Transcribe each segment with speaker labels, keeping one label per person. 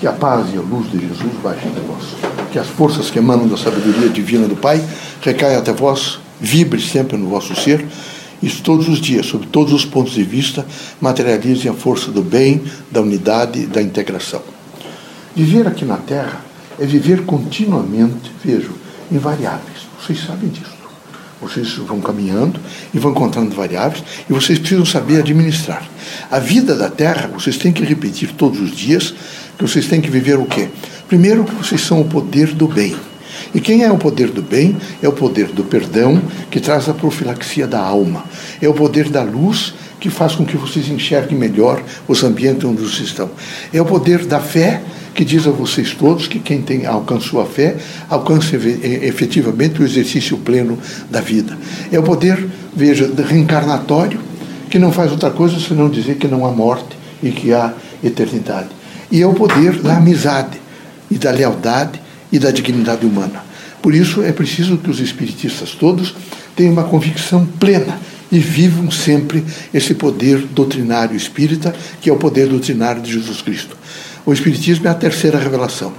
Speaker 1: Que a paz e a luz de Jesus baixem até vós. Que as forças que emanam da sabedoria divina do Pai recaiam até vós, vibre sempre no vosso ser. E todos os dias, sob todos os pontos de vista, materializem a força do bem, da unidade da integração. Viver aqui na Terra é viver continuamente, vejo, invariáveis. Vocês sabem disso. Vocês vão caminhando e vão encontrando variáveis e vocês precisam saber administrar. A vida da Terra, vocês têm que repetir todos os dias que vocês têm que viver o quê? Primeiro, que vocês são o poder do bem. E quem é o poder do bem? É o poder do perdão, que traz a profilaxia da alma. É o poder da luz, que faz com que vocês enxerguem melhor os ambientes onde vocês estão. É o poder da fé, que diz a vocês todos que quem tem, alcançou a fé alcança efetivamente o exercício pleno da vida. É o poder, veja, reencarnatório, que não faz outra coisa senão dizer que não há morte e que há eternidade. E é o poder da amizade e da lealdade e da dignidade humana. Por isso é preciso que os espiritistas todos tenham uma convicção plena e vivam sempre esse poder doutrinário espírita, que é o poder doutrinário de Jesus Cristo. O Espiritismo é a terceira revelação.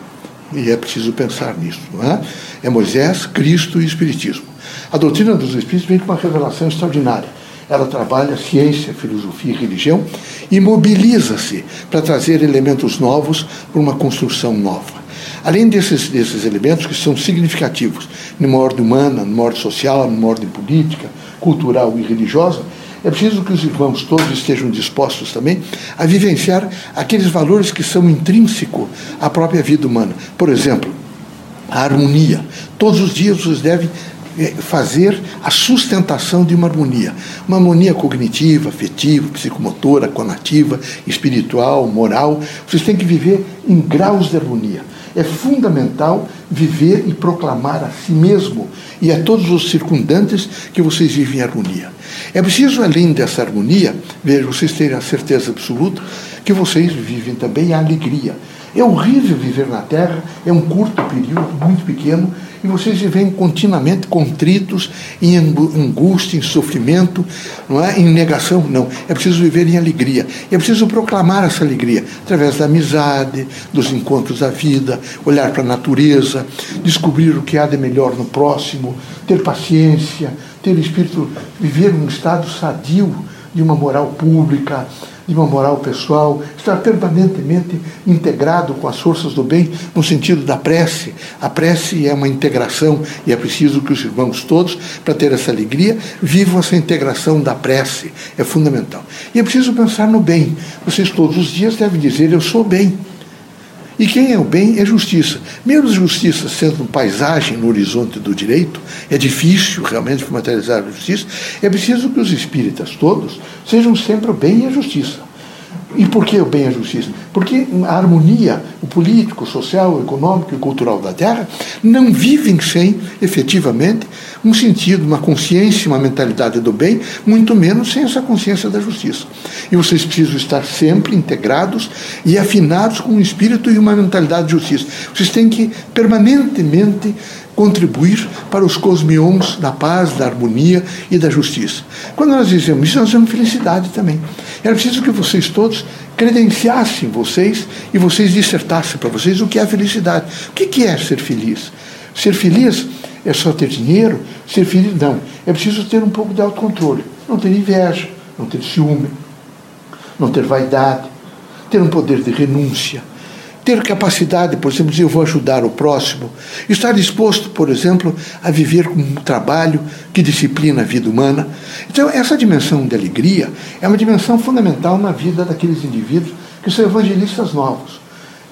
Speaker 1: E é preciso pensar nisso, é? É Moisés, Cristo e Espiritismo. A doutrina dos Espíritos vem com uma revelação extraordinária. Ela trabalha ciência, filosofia e religião e mobiliza-se para trazer elementos novos para uma construção nova. Além desses, desses elementos que são significativos numa ordem humana, numa ordem social, numa ordem política, cultural e religiosa, é preciso que os irmãos todos estejam dispostos também a vivenciar aqueles valores que são intrínsecos à própria vida humana. Por exemplo, a harmonia. Todos os dias vocês devem fazer a sustentação de uma harmonia. Uma harmonia cognitiva, afetiva, psicomotora, conativa, espiritual, moral. Vocês têm que viver em graus de harmonia. É fundamental viver e proclamar a si mesmo e a todos os circundantes que vocês vivem em harmonia. É preciso, além dessa harmonia, ver vocês terem a certeza absoluta que vocês vivem também a alegria. É horrível viver na Terra, é um curto período, muito pequeno, e vocês vivem continuamente contritos, em angústia, em sofrimento, não é? em negação. Não. É preciso viver em alegria. É preciso proclamar essa alegria através da amizade, dos encontros da vida, olhar para a natureza, descobrir o que há de melhor no próximo, ter paciência, ter espírito, viver num estado sadio de uma moral pública, de uma moral pessoal, estar permanentemente integrado com as forças do bem no sentido da prece. A prece é uma integração e é preciso que os irmãos todos, para ter essa alegria, vivam essa integração da prece. É fundamental. E é preciso pensar no bem. Vocês todos os dias devem dizer: Eu sou bem. E quem é o bem é justiça. Mesmo justiça sendo paisagem no horizonte do direito, é difícil realmente materializar a justiça, é preciso que os espíritas todos sejam sempre o bem e a justiça. E por que o bem e a justiça? Porque a harmonia, o político, o social, o econômico e cultural da Terra não vivem sem, efetivamente, um sentido, uma consciência, uma mentalidade do bem, muito menos sem essa consciência da justiça. E vocês precisam estar sempre integrados e afinados com um espírito e uma mentalidade de justiça. Vocês têm que permanentemente contribuir para os cosmions da paz, da harmonia e da justiça. Quando nós dizemos isso, nós dizemos felicidade também. Era preciso que vocês todos credenciassem vocês e vocês dissertassem para vocês o que é felicidade. O que é ser feliz? Ser feliz é só ter dinheiro? Ser feliz, não. É preciso ter um pouco de autocontrole. Não ter inveja, não ter ciúme, não ter vaidade, ter um poder de renúncia, ter capacidade, por exemplo, de eu vou ajudar o próximo, estar disposto, por exemplo, a viver com um trabalho que disciplina a vida humana. Então, essa dimensão de alegria é uma dimensão fundamental na vida daqueles indivíduos que são evangelistas novos.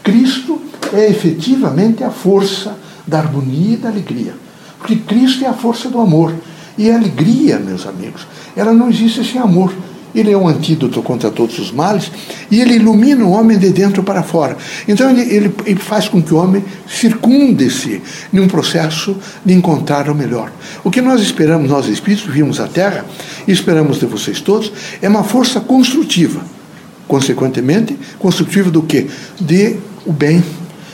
Speaker 1: Cristo é efetivamente a força da harmonia e da alegria, porque Cristo é a força do amor. E a alegria, meus amigos, ela não existe sem amor. Ele é um antídoto contra todos os males e ele ilumina o homem de dentro para fora. Então ele, ele, ele faz com que o homem circunde-se num processo de encontrar o melhor. O que nós esperamos, nós espíritos, vimos a Terra e esperamos de vocês todos, é uma força construtiva. Consequentemente, construtiva do quê? De o bem,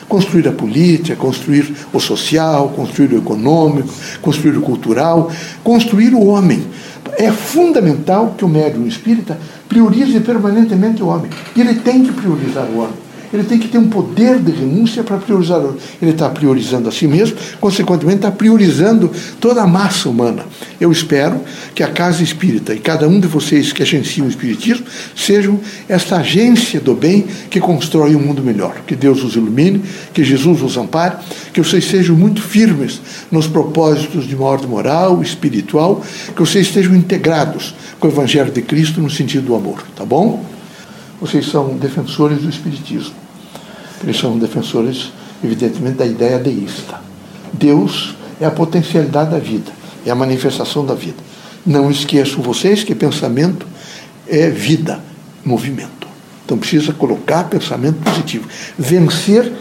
Speaker 1: construir a política, construir o social, construir o econômico, construir o cultural, construir o homem é fundamental que o médium espírita priorize permanentemente o homem. Ele tem que priorizar o homem. Ele tem que ter um poder de renúncia para priorizar. Ele está priorizando a si mesmo, consequentemente está priorizando toda a massa humana. Eu espero que a Casa Espírita e cada um de vocês que agenciam o Espiritismo sejam esta agência do bem que constrói um mundo melhor. Que Deus os ilumine, que Jesus os ampare, que vocês sejam muito firmes nos propósitos de uma ordem moral, espiritual, que vocês estejam integrados com o Evangelho de Cristo no sentido do amor, tá bom? Vocês são defensores do Espiritismo. Eles são defensores, evidentemente, da ideia deísta. Deus é a potencialidade da vida, é a manifestação da vida. Não esqueçam vocês que pensamento é vida, movimento. Então precisa colocar pensamento positivo, vencer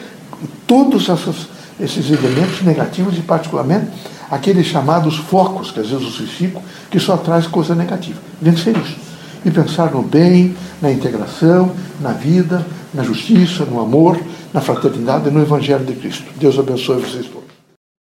Speaker 1: todos essas, esses elementos negativos e particularmente aqueles chamados focos que às vezes eu ficam, que só traz coisa negativa. Vencer isso. E pensar no bem, na integração, na vida, na justiça, no amor, na fraternidade e no Evangelho de Cristo. Deus abençoe vocês todos.